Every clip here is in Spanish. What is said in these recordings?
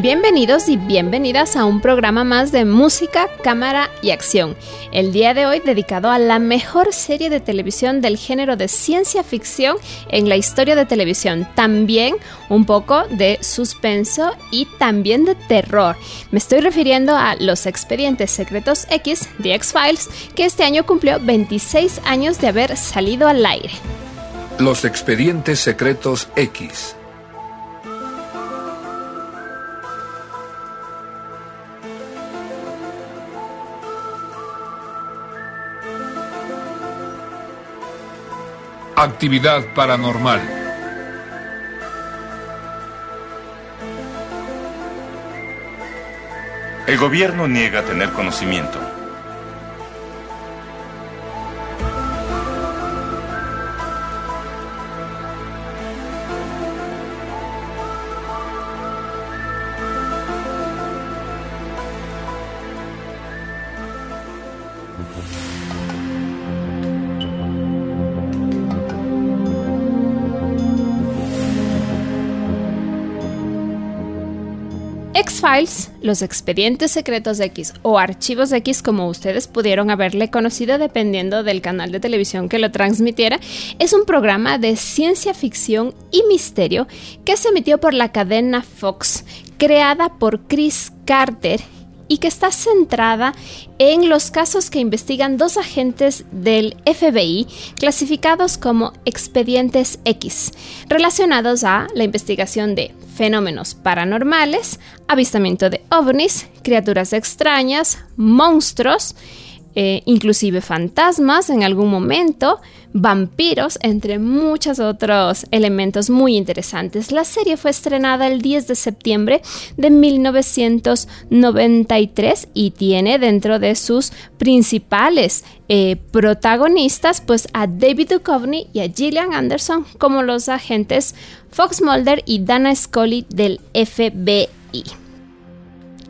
Bienvenidos y bienvenidas a un programa más de música, cámara y acción. El día de hoy dedicado a la mejor serie de televisión del género de ciencia ficción en la historia de televisión. También un poco de suspenso y también de terror. Me estoy refiriendo a Los Expedientes Secretos X, The X-Files, que este año cumplió 26 años de haber salido al aire. Los Expedientes Secretos X Actividad paranormal. El gobierno niega tener conocimiento. Los expedientes secretos X o archivos X como ustedes pudieron haberle conocido dependiendo del canal de televisión que lo transmitiera, es un programa de ciencia ficción y misterio que se emitió por la cadena Fox, creada por Chris Carter y que está centrada en los casos que investigan dos agentes del FBI clasificados como expedientes X, relacionados a la investigación de fenómenos paranormales, avistamiento de ovnis, criaturas extrañas, monstruos, eh, inclusive fantasmas en algún momento, vampiros, entre muchos otros elementos muy interesantes. La serie fue estrenada el 10 de septiembre de 1993 y tiene dentro de sus principales eh, protagonistas pues a David Duchovny y a Gillian Anderson como los agentes Fox Mulder y Dana Scully del FBI.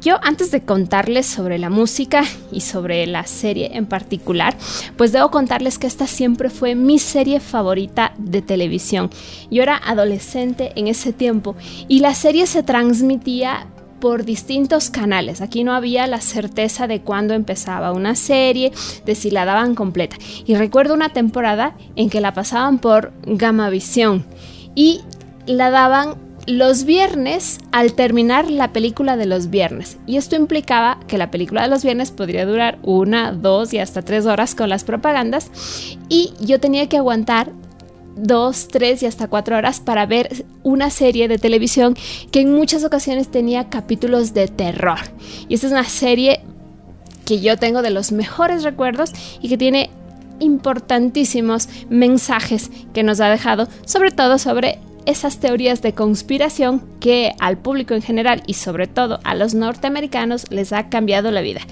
Yo antes de contarles sobre la música y sobre la serie en particular, pues debo contarles que esta siempre fue mi serie favorita de televisión. Yo era adolescente en ese tiempo y la serie se transmitía por distintos canales. Aquí no había la certeza de cuándo empezaba una serie, de si la daban completa. Y recuerdo una temporada en que la pasaban por Gamavisión y la daban los viernes al terminar la película de los viernes. Y esto implicaba que la película de los viernes podría durar una, dos y hasta tres horas con las propagandas. Y yo tenía que aguantar dos, tres y hasta cuatro horas para ver una serie de televisión que en muchas ocasiones tenía capítulos de terror. Y esta es una serie que yo tengo de los mejores recuerdos y que tiene importantísimos mensajes que nos ha dejado, sobre todo sobre esas teorías de conspiración que al público en general y sobre todo a los norteamericanos les ha cambiado la vida.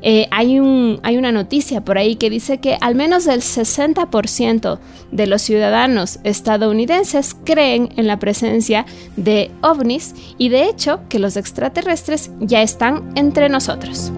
Eh, hay, un, hay una noticia por ahí que dice que al menos el 60% de los ciudadanos estadounidenses creen en la presencia de ovnis y de hecho que los extraterrestres ya están entre nosotros.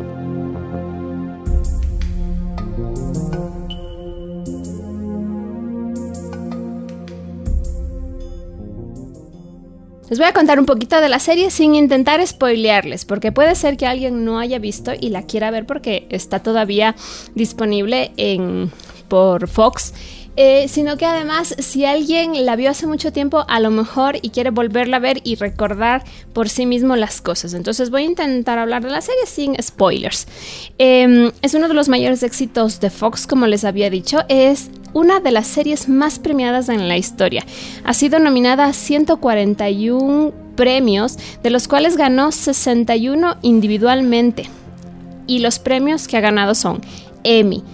Les voy a contar un poquito de la serie sin intentar spoilearles, porque puede ser que alguien no haya visto y la quiera ver porque está todavía disponible en, por Fox. Eh, sino que además si alguien la vio hace mucho tiempo, a lo mejor y quiere volverla a ver y recordar por sí mismo las cosas. Entonces voy a intentar hablar de la serie sin spoilers. Em, es uno de los mayores éxitos de Fox, como les había dicho. Es una de las series más premiadas en la historia. Ha sido nominada a 141 premios, de los cuales ganó 61 individualmente. Y los premios que ha ganado son Emmy,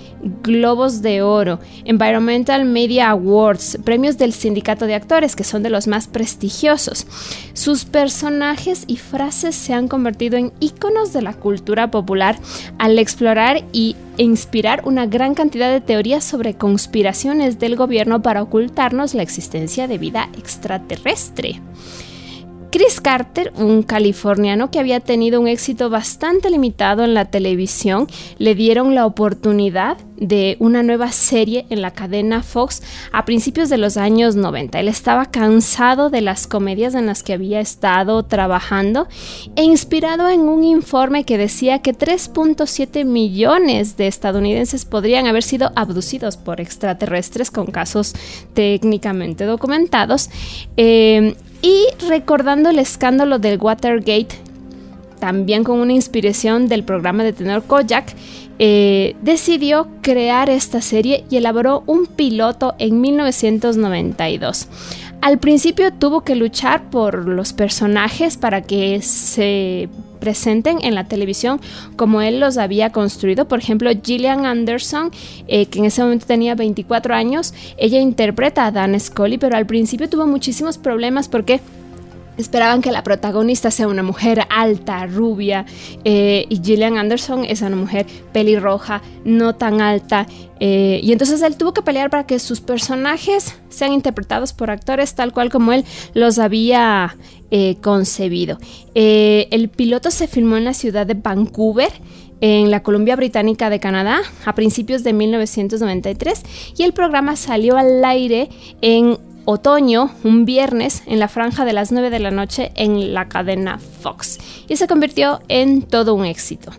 Globos de Oro, Environmental Media Awards, premios del Sindicato de Actores, que son de los más prestigiosos. Sus personajes y frases se han convertido en íconos de la cultura popular al explorar y inspirar una gran cantidad de teorías sobre conspiraciones del gobierno para ocultarnos la existencia de vida extraterrestre. Chris Carter, un californiano que había tenido un éxito bastante limitado en la televisión, le dieron la oportunidad de una nueva serie en la cadena Fox a principios de los años 90. Él estaba cansado de las comedias en las que había estado trabajando e inspirado en un informe que decía que 3.7 millones de estadounidenses podrían haber sido abducidos por extraterrestres con casos técnicamente documentados. Eh, y recordando el escándalo del Watergate, también con una inspiración del programa de tenor Kojak, eh, decidió crear esta serie y elaboró un piloto en 1992. Al principio tuvo que luchar por los personajes para que se presenten en la televisión como él los había construido. Por ejemplo, Gillian Anderson, eh, que en ese momento tenía 24 años, ella interpreta a Dan Scully, pero al principio tuvo muchísimos problemas porque esperaban que la protagonista sea una mujer alta, rubia, eh, y Gillian Anderson es una mujer pelirroja, no tan alta. Eh, y entonces él tuvo que pelear para que sus personajes sean interpretados por actores tal cual como él los había eh, concebido. el piloto se filmó en la ciudad de Vancouver en la Columbia Británica de Canadá a principios de 1993 y el programa salió al aire en otoño, un viernes, en la franja de las 9 de la noche en la cadena Fox. Y se convirtió en todo un éxito.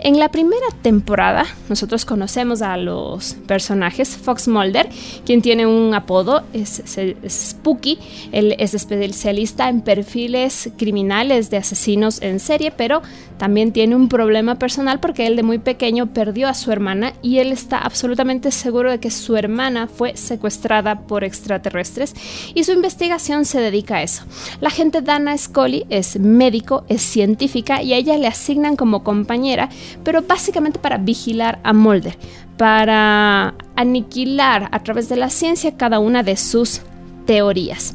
En la primera temporada, nosotros conocemos a los personajes. Fox Mulder, quien tiene un apodo, es, Spooky. Él es especialista en perfiles criminales de asesinos en serie, pero también tiene un problema personal porque él de muy pequeño perdió a su hermana y él está absolutamente seguro de que su hermana fue secuestrada por extraterrestres y su investigación se dedica a eso. La gente Dana Scully es médico, es científica y a ella le asignan como compañera pero básicamente para vigilar a Mulder, para aniquilar a través de la ciencia cada una de sus teorías.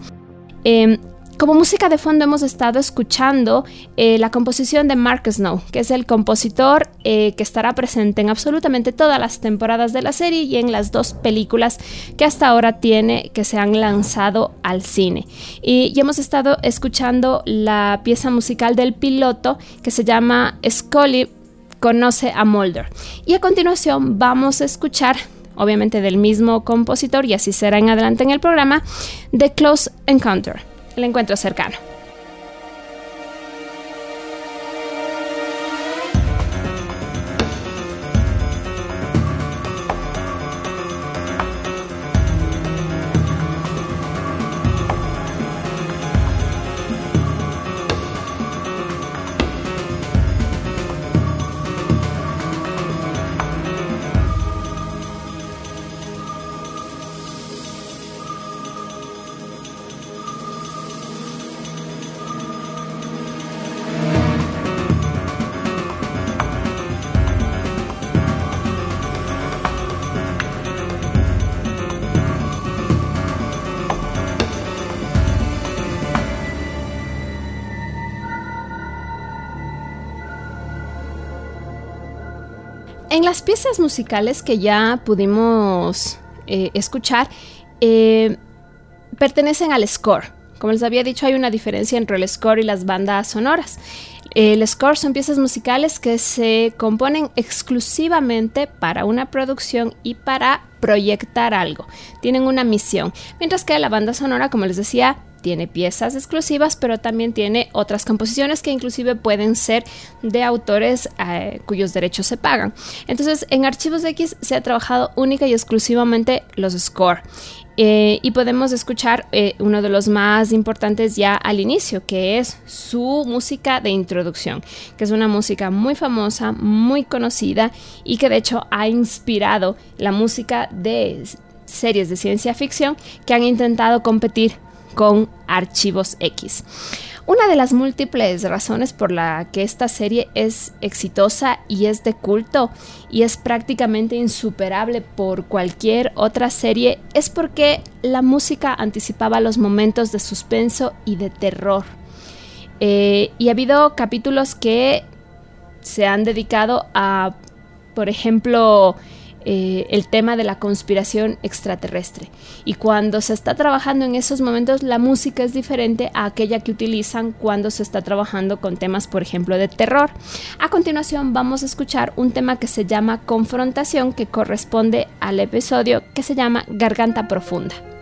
Em, como música de fondo hemos estado escuchando eh, la composición de Mark Snow, que es el compositor eh, que estará presente en absolutamente todas las temporadas de la serie y en las dos películas que hasta ahora tiene que se han lanzado al cine. Y, y hemos estado escuchando la pieza musical del piloto que se llama Scully conoce a Mulder. Y a continuación vamos a escuchar, obviamente del mismo compositor, y así será en adelante en el programa, The Close Encounter, el encuentro cercano. Las piezas musicales que ya pudimos eh, escuchar, eh, pertenecen al score. Como les había dicho, hay una diferencia entre el score y las bandas sonoras. El score son piezas musicales que se componen exclusivamente para una producción y para proyectar algo. Tienen una misión. Mientras que la banda sonora, como les decía, tiene piezas exclusivas, pero también tiene otras composiciones que inclusive pueden ser de autores eh, cuyos derechos se pagan. Entonces, en Archivos X se ha trabajado única y exclusivamente los score. Eh, y podemos escuchar eh, uno de los más importantes ya al inicio, que es su música de introducción, que es una música muy famosa, muy conocida y que de hecho ha inspirado la música de series de ciencia ficción que han intentado competir con Archivos X. Una de las múltiples razones por la que esta serie es exitosa y es de culto y es prácticamente insuperable por cualquier otra serie es porque la música anticipaba los momentos de suspenso y de terror. Eh, y ha habido capítulos que se han dedicado a, por ejemplo, eh, el tema de la conspiración extraterrestre. Y cuando se está trabajando en esos momentos, la música es diferente a aquella que utilizan cuando se está trabajando con temas, por ejemplo, de terror. A continuación vamos a escuchar un tema que se llama Confrontación, que corresponde al episodio que se llama Garganta Profunda.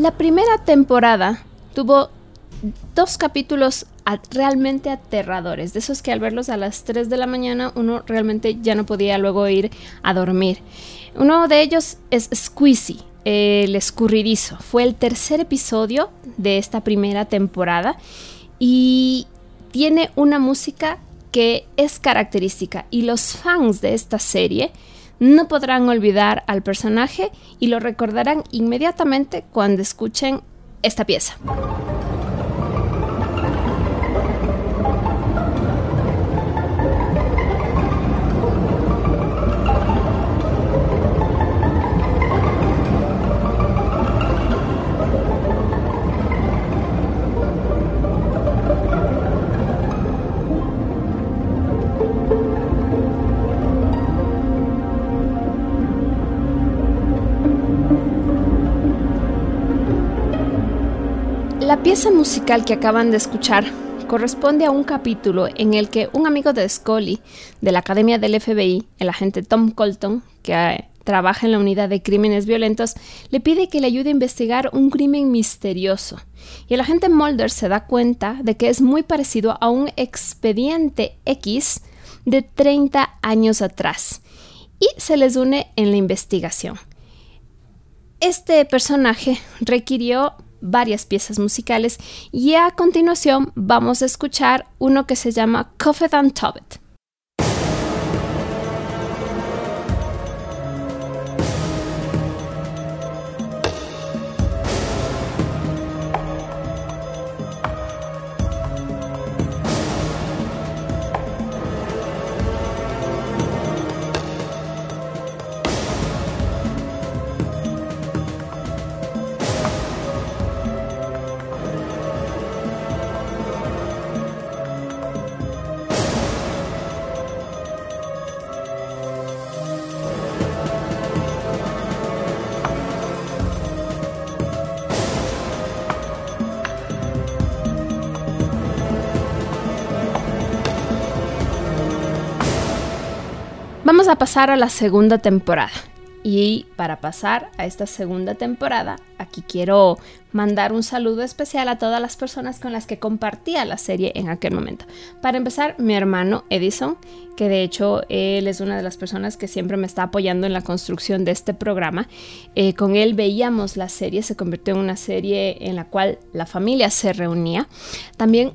La primera temporada tuvo dos capítulos realmente aterradores, de esos que al verlos a las 3 de la mañana uno realmente ya no podía luego ir a dormir. Uno de ellos es Squeezy, el escurridizo. Fue el tercer episodio de esta primera temporada y tiene una música que es característica y los fans de esta serie no podrán olvidar al personaje y lo recordarán inmediatamente cuando escuchen esta pieza. La pieza musical que acaban de escuchar corresponde a un capítulo en el que un amigo de Scully, de la Academia del FBI, el agente Tom Colton, que eh, trabaja en la unidad de crímenes violentos, le pide que le ayude a investigar un crimen misterioso. Y el agente Mulder se da cuenta de que es muy parecido a un expediente X de 30 años atrás y se les une en la investigación. Este personaje requirió varias piezas musicales y a continuación vamos a escuchar uno que se llama Coffee and Tobit. Pasar a la segunda temporada. Y para pasar a esta segunda temporada, aquí quiero mandar un saludo especial a todas las personas con las que compartía la serie en aquel momento. Para empezar, mi hermano Edison, que de hecho él es una de las personas que siempre me está apoyando en la construcción de este programa. Eh, con él veíamos la serie, se convirtió en una serie en la cual la familia se reunía. También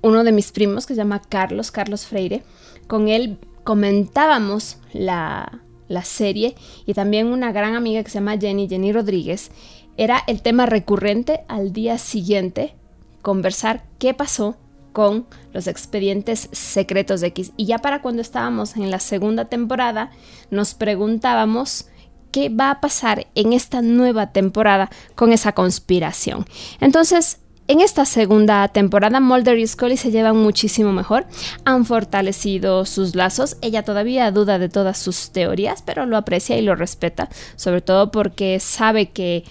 uno de mis primos, que se llama Carlos, Carlos Freire, con él comentábamos la la serie, y también una gran amiga que se llama Jenny, Jenny Rodríguez, era el tema recurrente al día siguiente, conversar qué pasó con los expedientes secretos de X. Y ya para cuando estábamos en la segunda temporada, nos preguntábamos qué va a pasar en esta nueva temporada con esa conspiración. Entonces, en esta segunda temporada, Mulder y Scully se llevan muchísimo mejor, han fortalecido sus lazos, ella todavía duda de todas sus teorías, pero lo aprecia y lo respeta, sobre todo porque sabe que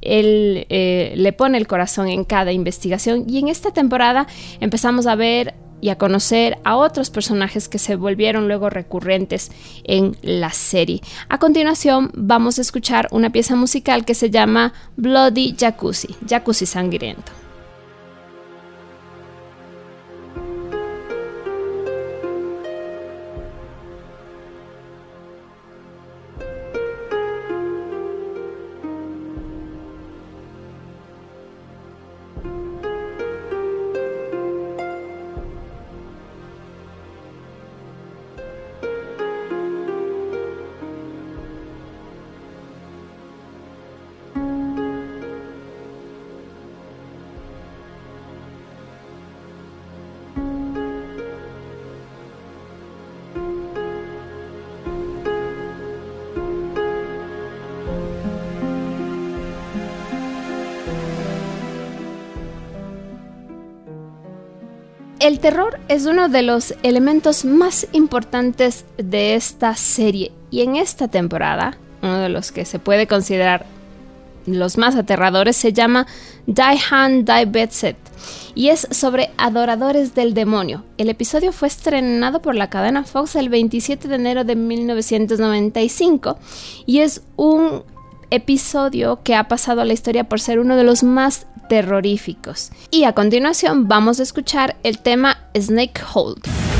él eh, le pone el corazón en cada investigación. Y en esta temporada empezamos a ver y a conocer a otros personajes que se volvieron luego recurrentes en la serie. A continuación vamos a escuchar una pieza musical que se llama Bloody Jacuzzi, Jacuzzi Sangriento. Terror es uno de los elementos más importantes de esta serie y en esta temporada, uno de los que se puede considerar los más aterradores se llama Die Hand Die Bedset y es sobre adoradores del demonio. El episodio fue estrenado por la cadena Fox el 27 de enero de 1995 y es un episodio que ha pasado a la historia por ser uno de los más terroríficos. Y a continuación vamos a escuchar el tema Snake Hold.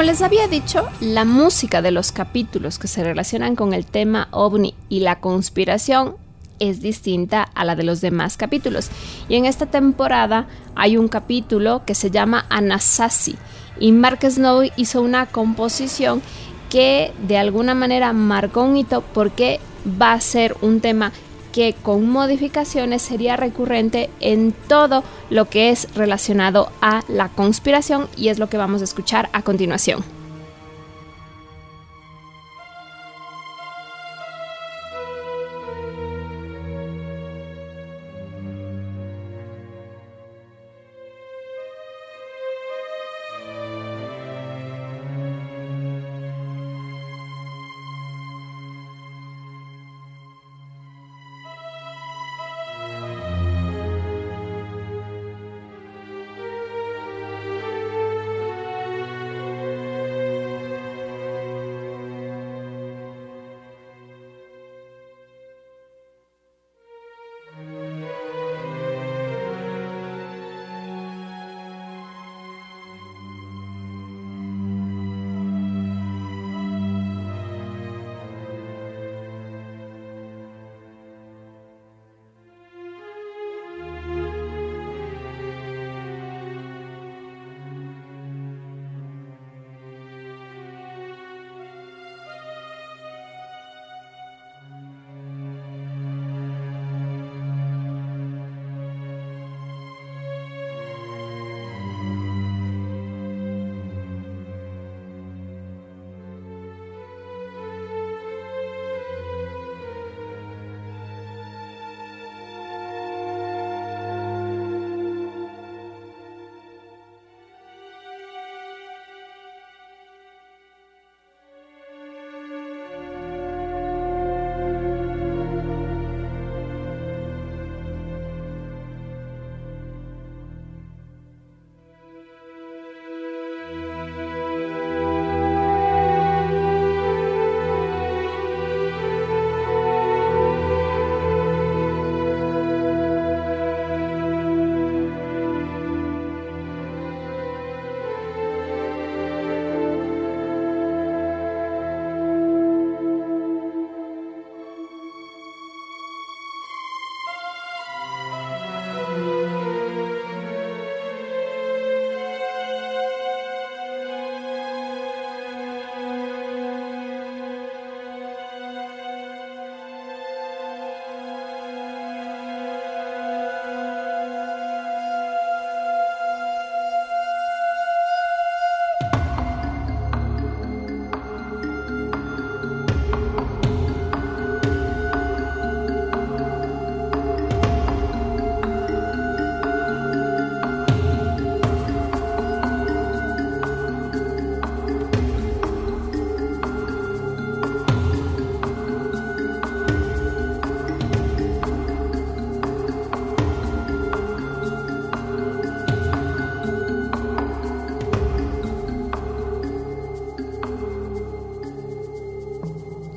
Como les había dicho, la música de los capítulos que se relacionan con el tema ovni y la conspiración es distinta a la de los demás capítulos. Y en esta temporada hay un capítulo que se llama Anasazi y Mark Snow hizo una composición que de alguna manera marcó un hito porque va a ser un tema que con modificaciones sería recurrente en todo lo que es relacionado a la conspiración y es lo que vamos a escuchar a continuación.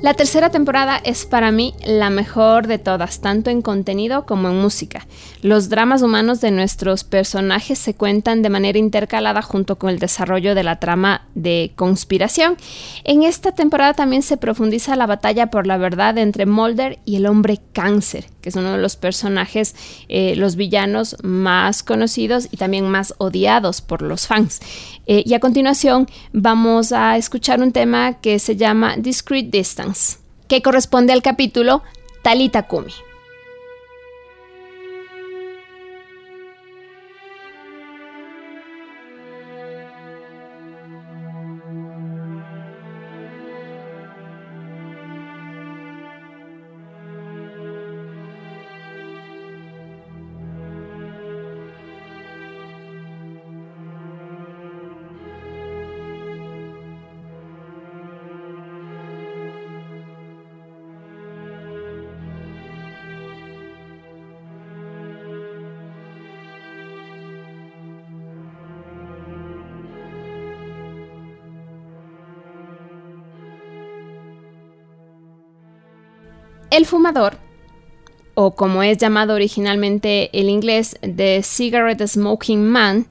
La tercera temporada es para mí la mejor de todas, tanto en contenido como en música. Los dramas humanos de nuestros personajes se cuentan de manera intercalada junto con el desarrollo de la trama de conspiración. En esta temporada también se profundiza la batalla por la verdad entre Mulder y el hombre cáncer, que es uno de los personajes, eh, los villanos más conocidos y también más odiados por los fans. Eh, y a continuación vamos a escuchar un tema que se llama Discrete Distance, que corresponde al capítulo Talita Kumi. El fumador, o como es llamado originalmente el inglés, The Cigarette Smoking Man,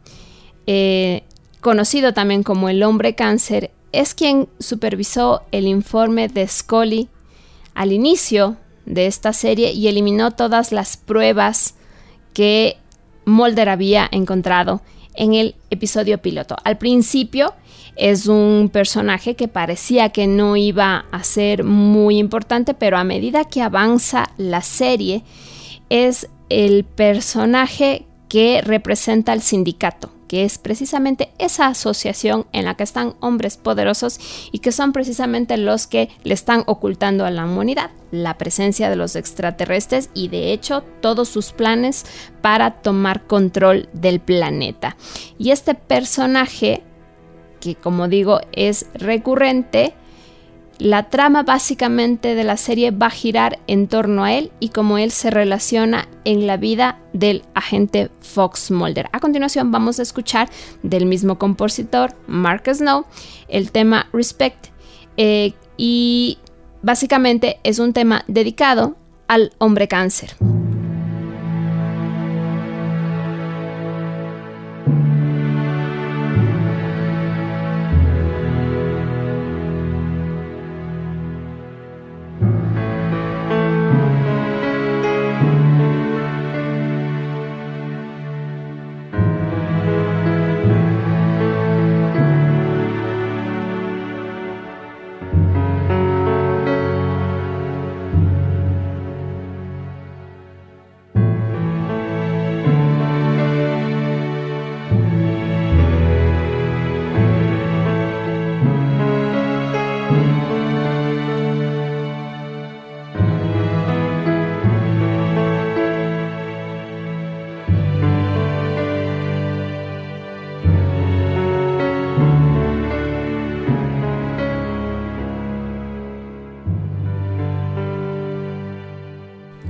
eh, conocido también como el hombre cáncer, es quien supervisó el informe de Scully al inicio de esta serie y eliminó todas las pruebas que Mulder había encontrado en el episodio piloto. Al principio es un personaje que parecía que no iba a ser muy importante, pero a medida que avanza la serie, es el personaje que representa al sindicato, que es precisamente esa asociación en la que están hombres poderosos y que son precisamente los que le están ocultando a la humanidad la presencia de los extraterrestres y de hecho todos sus planes para tomar control del planeta. Y este personaje que como digo es recurrente, la trama básicamente de la serie va a girar en torno a él y cómo él se relaciona en la vida del agente Fox Mulder. A continuación vamos a escuchar del mismo compositor, Mark Snow, el tema Respect eh, y básicamente es un tema dedicado al hombre cáncer.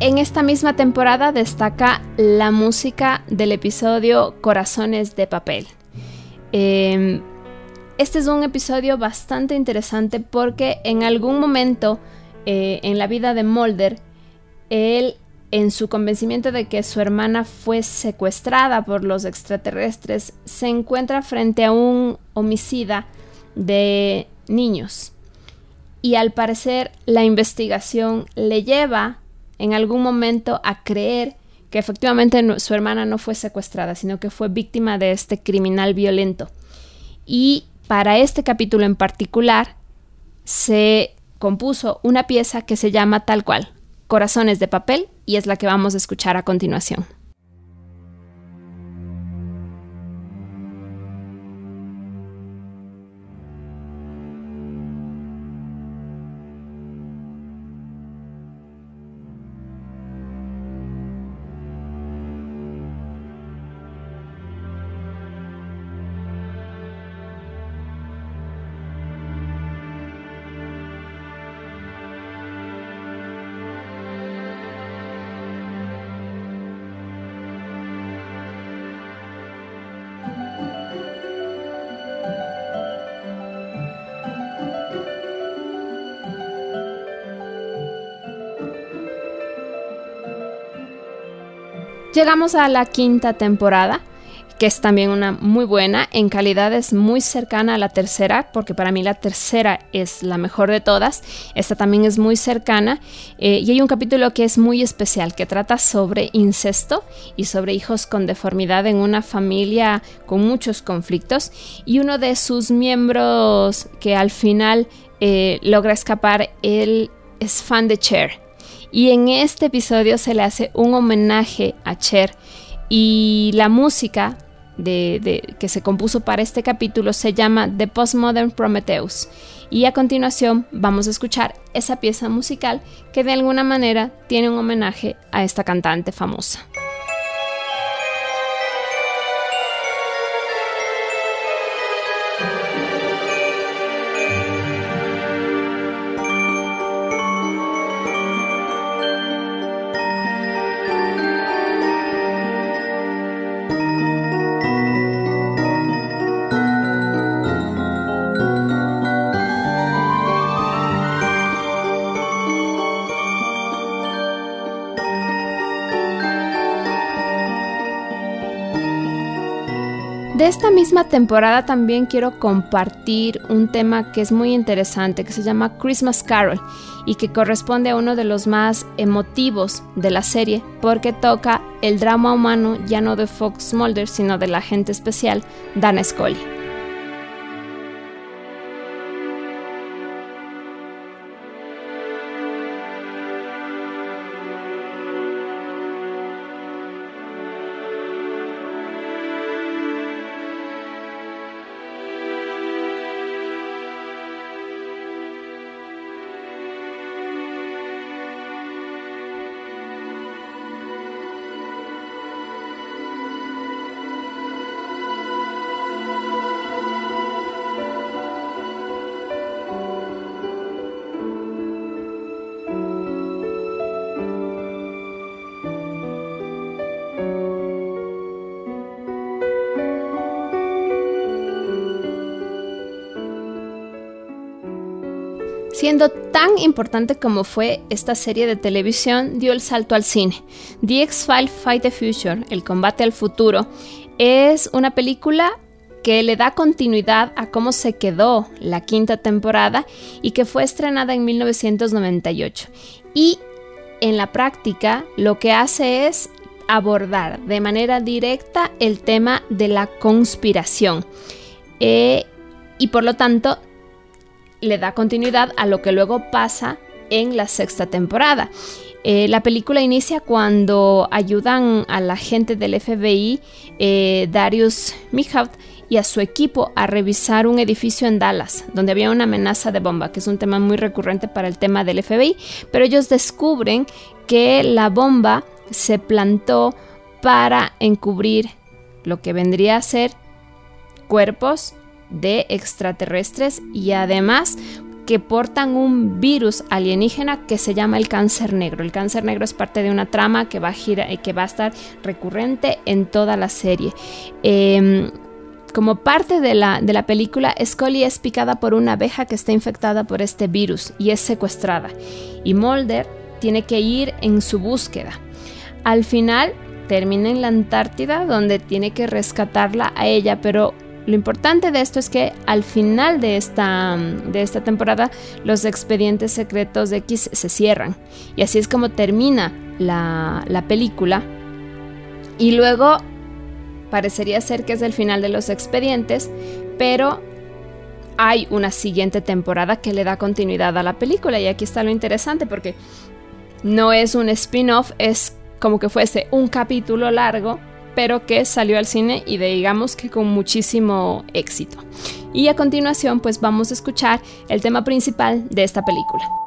En esta misma temporada destaca la música del episodio Corazones de Papel. Em, este es un episodio bastante interesante porque en algún momento eh, en la vida de Mulder, él en su convencimiento de que su hermana fue secuestrada por los extraterrestres, se encuentra frente a un homicida de niños. Y al parecer la investigación le lleva en algún momento a creer que efectivamente su hermana no fue secuestrada, sino que fue víctima de este criminal violento. Y para este capítulo en particular se compuso una pieza que se llama tal cual, Corazones de papel, y es la que vamos a escuchar a continuación. Llegamos a la quinta temporada que es también una muy buena, en calidad es muy cercana a la tercera, porque para mí la tercera es la mejor de todas, esta también es muy cercana, eh, y hay un capítulo que es muy especial, que trata sobre incesto y sobre hijos con deformidad en una familia con muchos conflictos, y uno de sus miembros que al final eh, logra escapar, es fan de Cher. Y en este episodio se le hace un homenaje a Cher y la música que se compuso para este capítulo se llama The Postmodern Prometheus. Y a continuación vamos a escuchar esa pieza musical que de alguna manera tiene un homenaje a esta cantante famosa. Misma temporada también quiero compartir un tema que es muy interesante, que se llama Christmas Carol y que corresponde a uno de los más emotivos de la serie porque toca el drama humano ya no de Fox Mulder sino del agente especial Dana Scully. Siendo tan importante como fue esta serie de televisión, dio el salto al cine. The X-File Fight the Future, El combate al futuro, es una película que le da continuidad a cómo se quedó la quinta temporada y que fue estrenada en 1998. Y en la práctica lo que hace es abordar de manera directa el tema de la conspiración. Eh, y por lo tanto le da continuidad a lo que luego pasa en la sexta temporada. Eh, la película inicia cuando ayudan a la gente del FBI, eh, Darius Mihaut, y a su equipo a revisar un edificio en Dallas, donde había una amenaza de bomba, que es un tema muy recurrente para el tema del FBI, pero ellos descubren que la bomba se plantó para encubrir lo que vendría a ser cuerpos de extraterrestres y además que portan un virus alienígena que se llama el cáncer negro. El cáncer negro es parte de una trama que va a, girar, que va a estar recurrente en toda la serie. Em, como parte de la, de la película, Scully es picada por una abeja que está infectada por este virus y es secuestrada. Y Mulder tiene que ir en su búsqueda. Al final termina en la Antártida donde tiene que rescatarla a ella, pero lo importante de esto es que al final de esta, de esta temporada los expedientes secretos de X se cierran. Y así es como termina la, la película. Y luego parecería ser que es el final de los expedientes, pero hay una siguiente temporada que le da continuidad a la película. Y aquí está lo interesante porque no es un spin-off, es como que fuese un capítulo largo pero que salió al cine y digamos que con muchísimo éxito. Y a continuación pues vamos a escuchar el tema principal de esta película.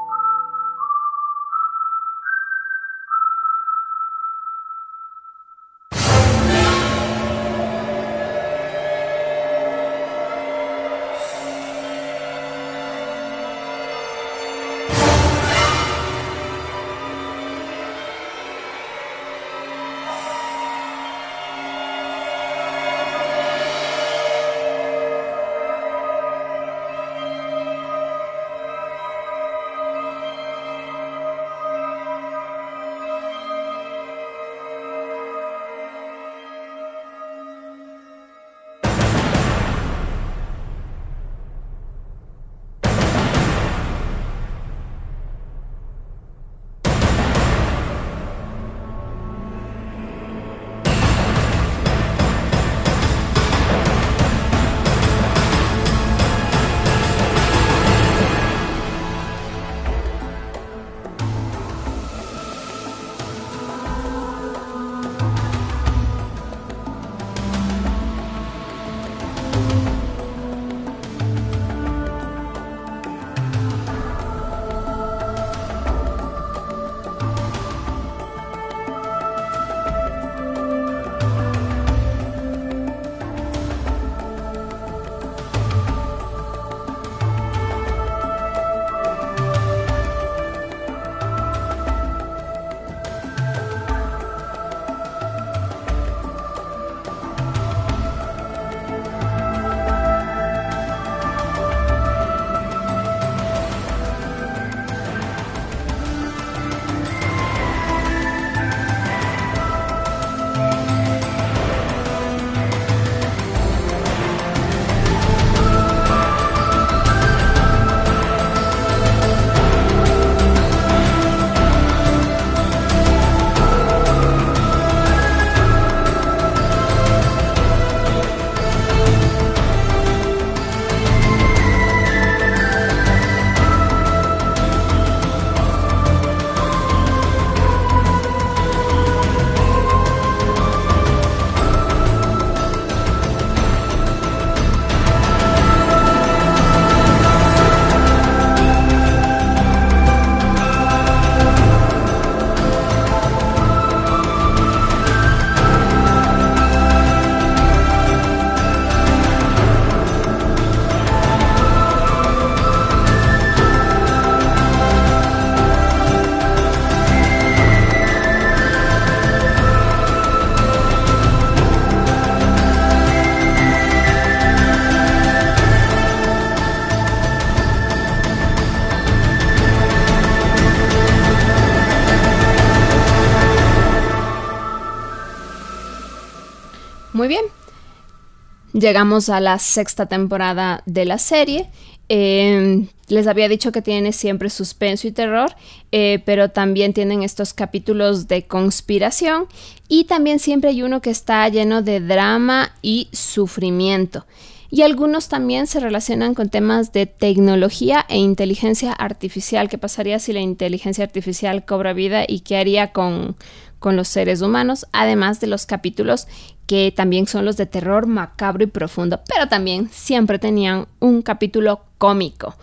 Llegamos a la sexta temporada de la serie. Eh, les había dicho que tiene siempre suspenso y terror, eh, pero también tienen estos capítulos de conspiración y también siempre hay uno que está lleno de drama y sufrimiento. Y algunos también se relacionan con temas de tecnología e inteligencia artificial. ¿Qué pasaría si la inteligencia artificial cobra vida y qué haría con, con los seres humanos? Además de los capítulos que también son los de terror macabro y profundo, pero también siempre tenían un capítulo cómico.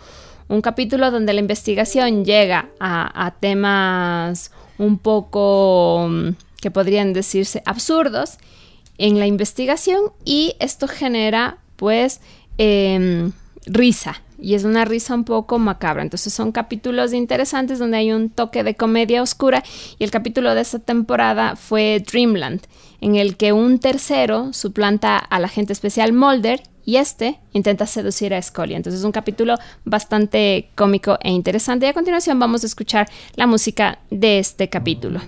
Un capítulo donde la investigación llega a, temas un poco mm, que podrían decirse absurdos en la investigación y esto genera pues em, risa y es una risa un poco macabra. Entonces son capítulos interesantes donde hay un toque de comedia oscura y el capítulo de esta temporada fue Dreamland, en el que un tercero suplanta al agente especial Mulder y este intenta seducir a Scully. Entonces es un capítulo bastante cómico e interesante. Y a continuación vamos a escuchar la música de este capítulo.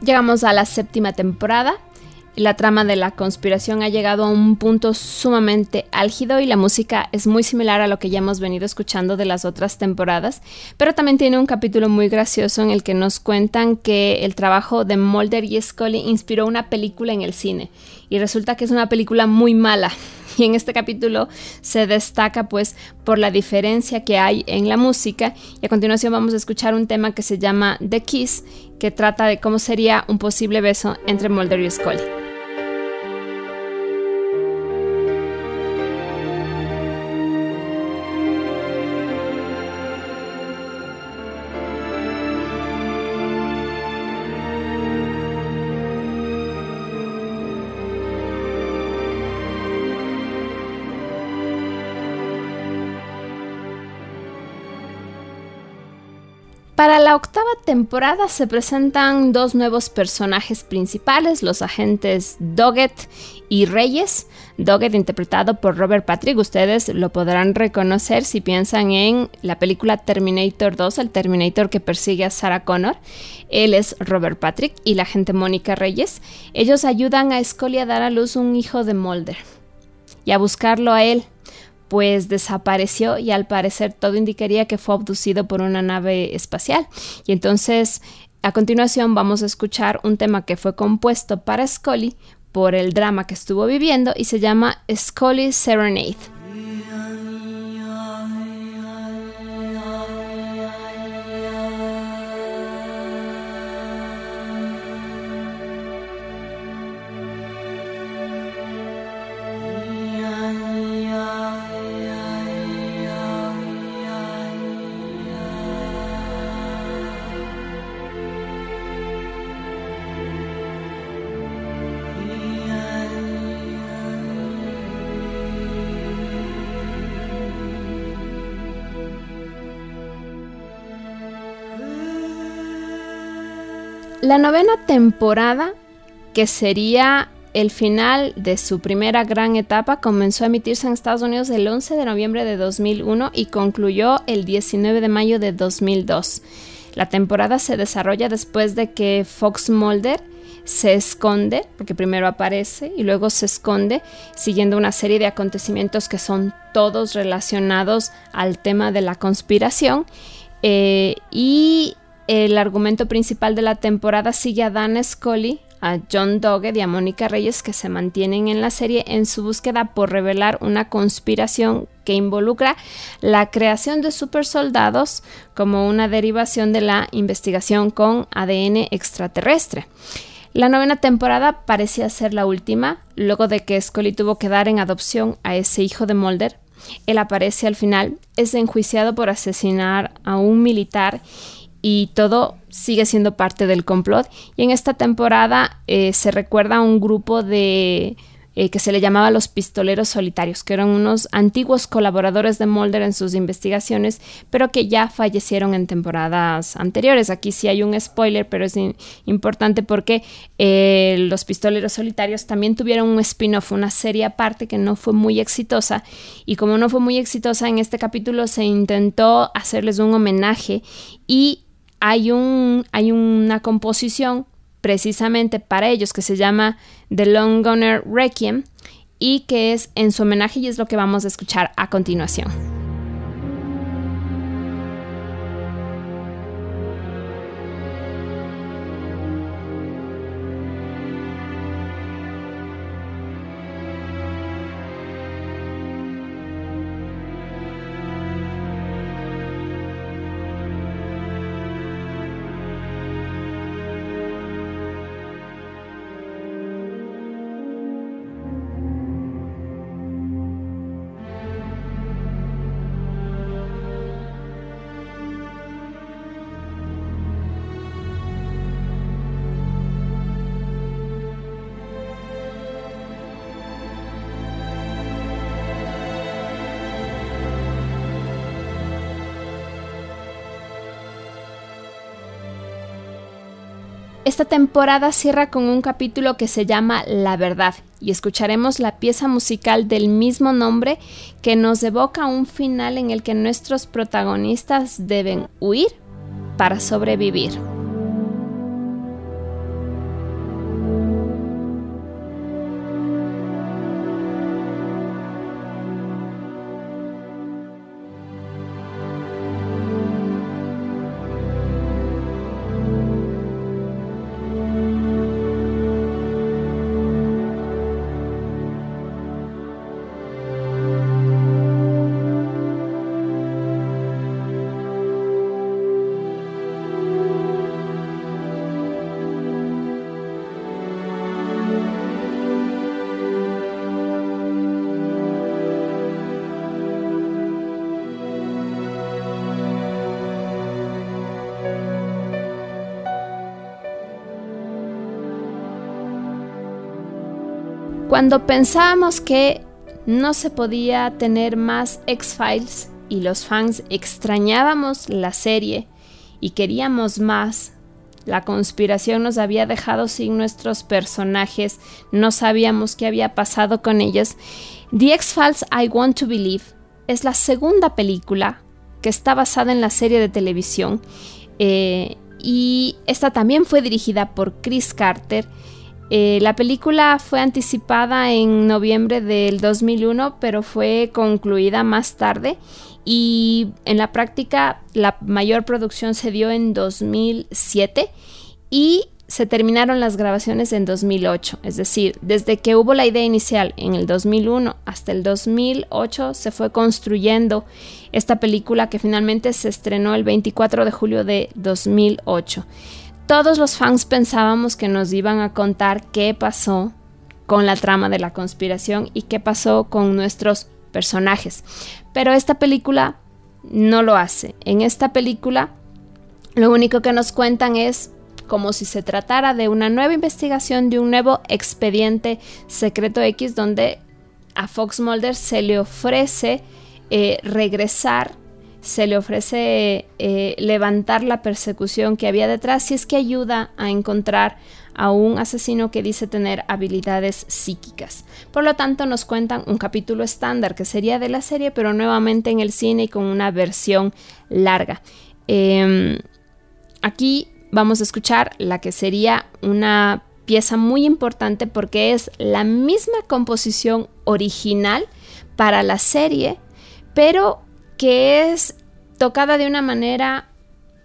Llegamos a la séptima temporada. La trama de la conspiración ha llegado a un punto sumamente álgido y la música es muy similar a lo que ya hemos venido escuchando de las otras temporadas, pero también tiene un capítulo muy gracioso en el que nos cuentan que el trabajo de Mulder y Scully inspiró una película en el cine y resulta que es una película muy mala y en este capítulo se destaca pues por la diferencia que hay en la música y a continuación vamos a escuchar un tema que se llama The Kiss que trata de cómo sería un posible beso entre Mulder y Scully. Para la octava temporada se presentan dos nuevos personajes principales, los agentes Doggett y Reyes. Doggett interpretado por Robert Patrick, ustedes lo podrán reconocer si piensan en la película Terminator 2, el Terminator que persigue a Sarah Connor. Él es Robert Patrick y la agente Mónica Reyes. Ellos ayudan a Scully a dar a luz un hijo de Mulder y a buscarlo a él pues desapareció y al parecer todo indicaría que fue abducido por una nave espacial. Y entonces a continuación vamos a escuchar un tema que fue compuesto para Scully por el drama que estuvo viviendo y se llama Scully Serenade. La novena temporada, que sería el final de su primera gran etapa, comenzó a emitirse en Estados Unidos el 11 de noviembre de 2001 y concluyó el 19 de mayo de 2002. La temporada se desarrolla después de que Fox Mulder se esconde, porque primero aparece y luego se esconde, siguiendo una serie de acontecimientos que son todos relacionados al tema de la conspiración. Eh, y el argumento principal de la temporada sigue a Dan Scully, a John Doggett y a Mónica Reyes que se mantienen en la serie en su búsqueda por revelar una conspiración que involucra la creación de supersoldados como una derivación de la investigación con ADN extraterrestre. La novena temporada parecía ser la última, luego de que Scully tuvo que dar en adopción a ese hijo de Mulder. Él aparece al final, es enjuiciado por asesinar a un militar y todo sigue siendo parte del complot. Y en esta temporada eh, se recuerda a un grupo de eh, que se le llamaba los pistoleros solitarios, que eran unos antiguos colaboradores de Mulder en sus investigaciones, pero que ya fallecieron en temporadas anteriores. Aquí sí hay un spoiler, pero es importante porque eh, los pistoleros solitarios también tuvieron un spin-off, una serie aparte que no fue muy exitosa. Y como no fue muy exitosa, en este capítulo se intentó hacerles un homenaje y hay, un, hay una composición precisamente para ellos que se llama The Long Gunner Requiem y que es en su homenaje y es lo que vamos a escuchar a continuación. Esta temporada cierra con un capítulo que se llama La verdad y escucharemos la pieza musical del mismo nombre que nos evoca un final en el que nuestros protagonistas deben huir para sobrevivir. Cuando pensábamos que no se podía tener más X-Files y los fans extrañábamos la serie y queríamos más, la conspiración nos había dejado sin nuestros personajes, no sabíamos qué había pasado con ellos. The X-Files I Want to Believe es la segunda película que está basada en la serie de televisión eh, y esta también fue dirigida por Chris Carter eh, la película fue anticipada en noviembre del 2001, pero fue concluida más tarde. Y en la práctica la mayor producción se dio en 2007 y se terminaron las grabaciones en 2008, es decir, desde que hubo la idea inicial en el 2001 hasta el 2008 se fue construyendo esta película que finalmente se estrenó el 24 de julio de 2008 todos los fans pensábamos que nos iban a contar qué pasó con la trama de la conspiración y qué pasó con nuestros personajes. Pero esta película no lo hace. En esta película lo único que nos cuentan es como si se tratara de una nueva investigación, de un nuevo expediente secreto X donde a Fox Mulder se le ofrece eh, regresar se le ofrece eh, levantar la persecución que había detrás si es que ayuda a encontrar a un asesino que dice tener habilidades psíquicas. Por lo tanto, nos cuentan un capítulo estándar que sería de la serie, pero nuevamente en el cine y con una versión larga. Em, aquí vamos a escuchar la que sería una pieza muy importante porque es la misma composición original para la serie, pero que es tocada de una manera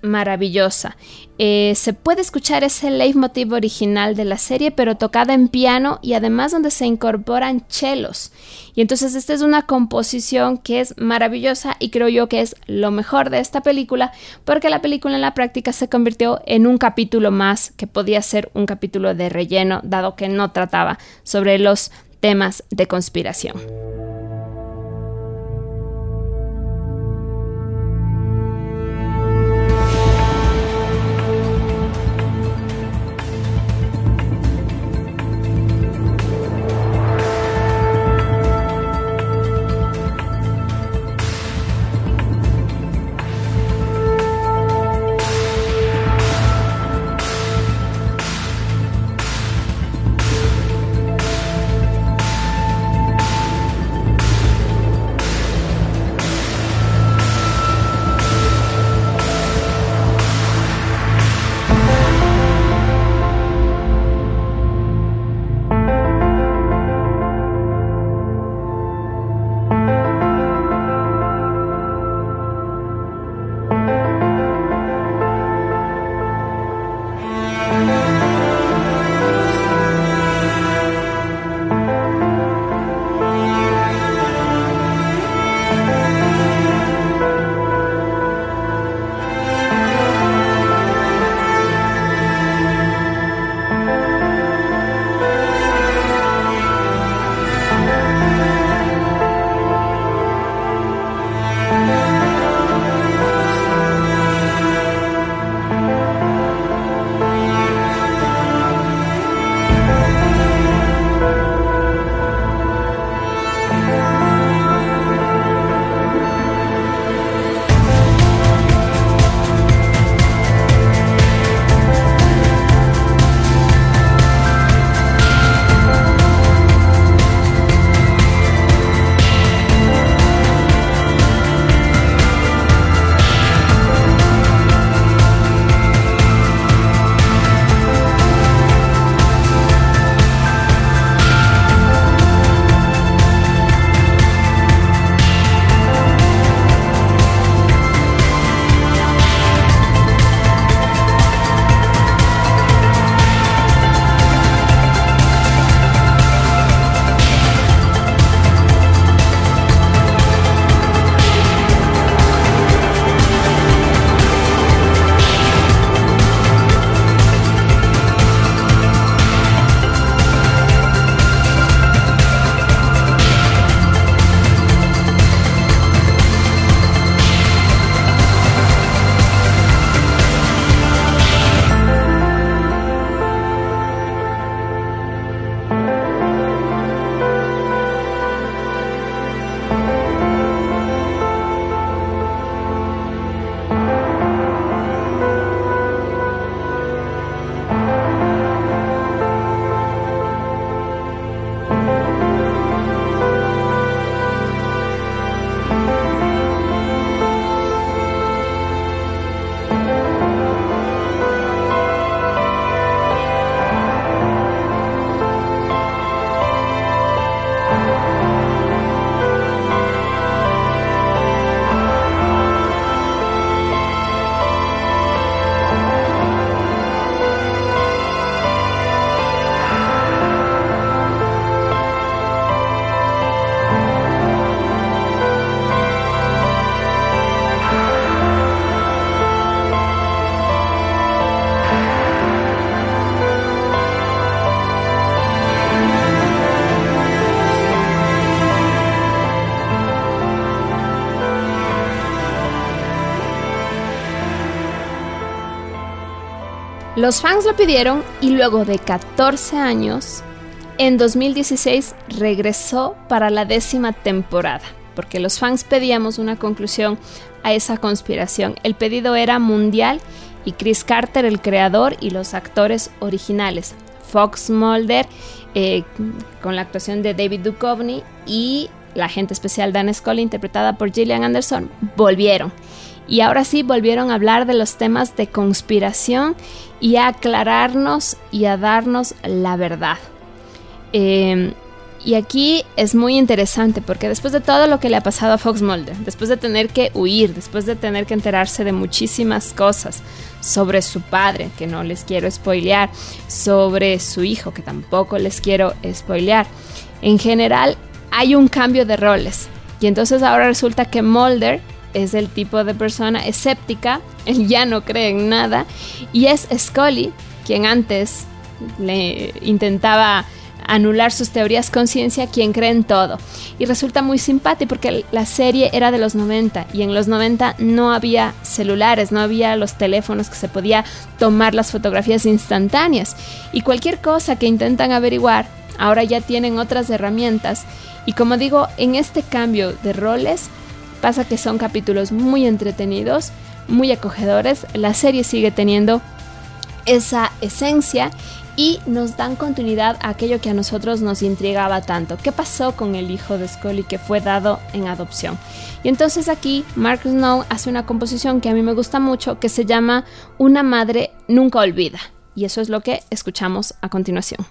maravillosa. Eh, se puede escuchar ese leitmotiv original de la serie, pero tocada en piano y además donde se incorporan chelos. Y entonces esta es una composición que es maravillosa y creo yo que es lo mejor de esta película, porque la película en la práctica se convirtió en un capítulo más que podía ser un capítulo de relleno, dado que no trataba sobre los temas de conspiración. Los fans lo pidieron y luego de 14 años, en 2016 regresó para la décima temporada, porque los fans pedíamos una conclusión a esa conspiración. El pedido era mundial y Chris Carter, el creador, y los actores originales. Fox Mulder, eh, con la actuación de David Duchovny, y la agente especial Dan Scully, interpretada por Gillian Anderson, volvieron. Y ahora sí volvieron a hablar de los temas de conspiración y a aclararnos y a darnos la verdad. Em, y aquí es muy interesante porque después de todo lo que le ha pasado a Fox Mulder, después de tener que huir, después de tener que enterarse de muchísimas cosas sobre su padre, que no les quiero spoilear, sobre su hijo, que tampoco les quiero spoilear, en general hay un cambio de roles. Y entonces ahora resulta que Mulder es el tipo de persona escéptica, él ya no cree en nada, y es Scully, quien antes le intentaba anular sus teorías conciencia, quien cree en todo. Y resulta muy simpático porque la serie era de los 90 y en los 90 no había celulares, no había los teléfonos que se podía tomar las fotografías instantáneas. Y cualquier cosa que intentan averiguar, ahora ya tienen otras herramientas. Y como digo, en este cambio de roles, Pasa que son capítulos muy entretenidos, muy acogedores. La serie sigue teniendo esa esencia y nos dan continuidad a aquello que a nosotros nos intrigaba tanto. ¿Qué pasó con el hijo de Scully que fue dado en adopción? Y entonces aquí Mark Snow hace una composición que a mí me gusta mucho que se llama Una madre nunca olvida. Y eso es lo que escuchamos a continuación.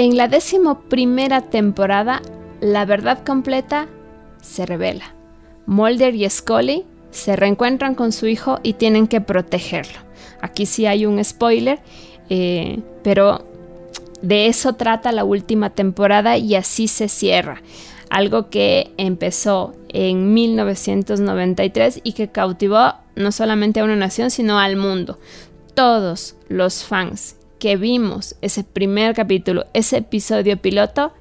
En la décimo primera temporada, la verdad completa se revela. Mulder y Scully se reencuentran con su hijo y tienen que protegerlo. Aquí sí hay un spoiler, eh, pero de eso trata la última temporada y así se cierra. Algo que empezó en 1993 y que cautivó no solamente a una nación, sino al mundo. Todos los fans que vimos ese primer capítulo, ese episodio piloto,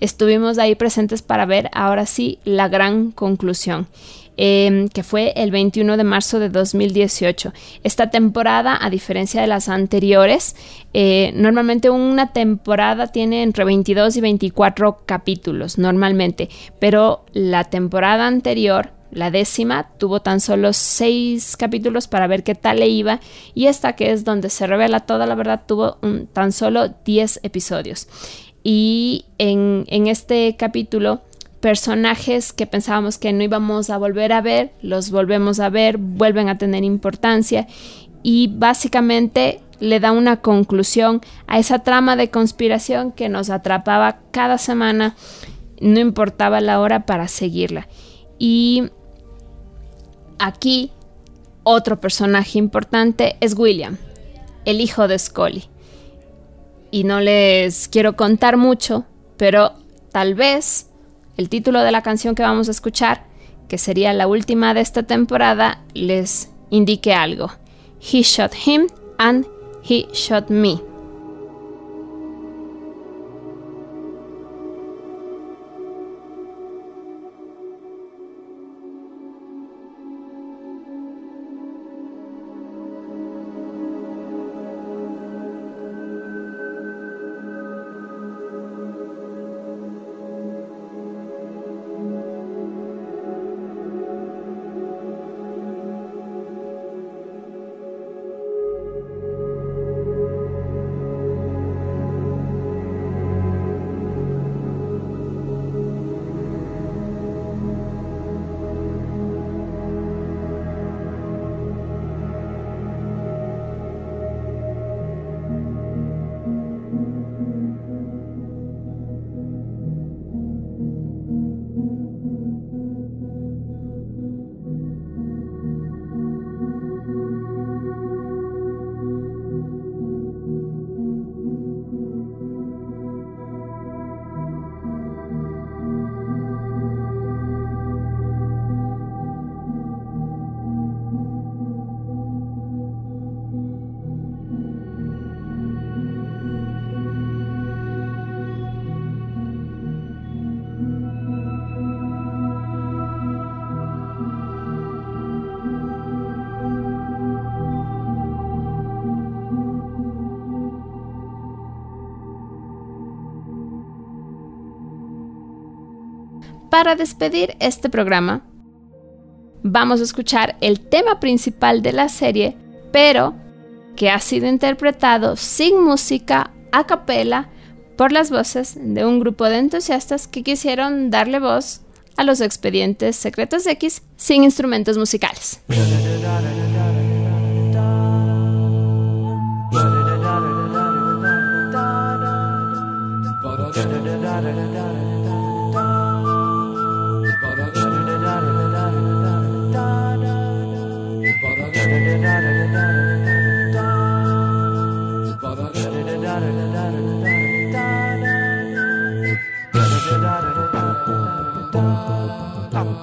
estuvimos ahí presentes para ver ahora sí la gran conclusión. Em, que fue el 21 de marzo de 2018. Esta temporada, a diferencia de las anteriores, eh, normalmente una temporada tiene entre 22 y 24 capítulos, normalmente, pero la temporada anterior la décima tuvo tan solo seis capítulos para ver qué tal le iba y esta que es donde se revela toda la verdad tuvo tan solo diez episodios. Y en, en este capítulo personajes que pensábamos que no íbamos a volver a ver, los volvemos a ver, vuelven a tener importancia y básicamente le da una conclusión a esa trama de conspiración que nos atrapaba cada semana, no importaba la hora para seguirla. Y aquí otro personaje importante es William, el hijo de Scully. Y no les quiero contar mucho, pero tal vez el título de la canción que vamos a escuchar, que sería la última de esta temporada, les indique algo. He shot him and he shot me. Para despedir este programa, vamos a escuchar el tema principal de la serie, pero que ha sido interpretado sin música, a capela, por las voces de un grupo de entusiastas que quisieron darle voz a los expedientes secretos X sin instrumentos musicales.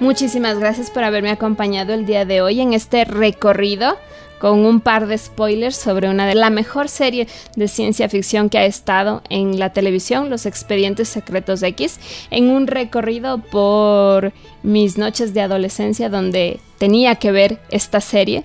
Muchísimas gracias por haberme acompañado el día de hoy en este recorrido con un par de spoilers sobre una de la mejor serie de ciencia ficción que ha estado en la televisión, Los Expedientes Secretos X, en un recorrido por mis noches de adolescencia donde tenía que ver esta serie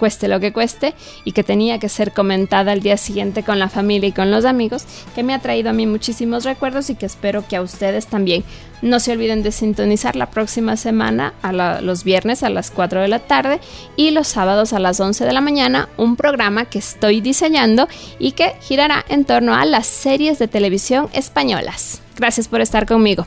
cueste lo que cueste y que tenía que ser comentada al día siguiente con la familia y con los amigos, que me ha traído a mí muchísimos recuerdos y que espero que a ustedes también. No se olviden de sintonizar la próxima semana a los viernes a las 4 de la tarde y los sábados a las 11 de la mañana un programa que estoy diseñando y que girará en torno a las series de televisión españolas. Gracias por estar conmigo.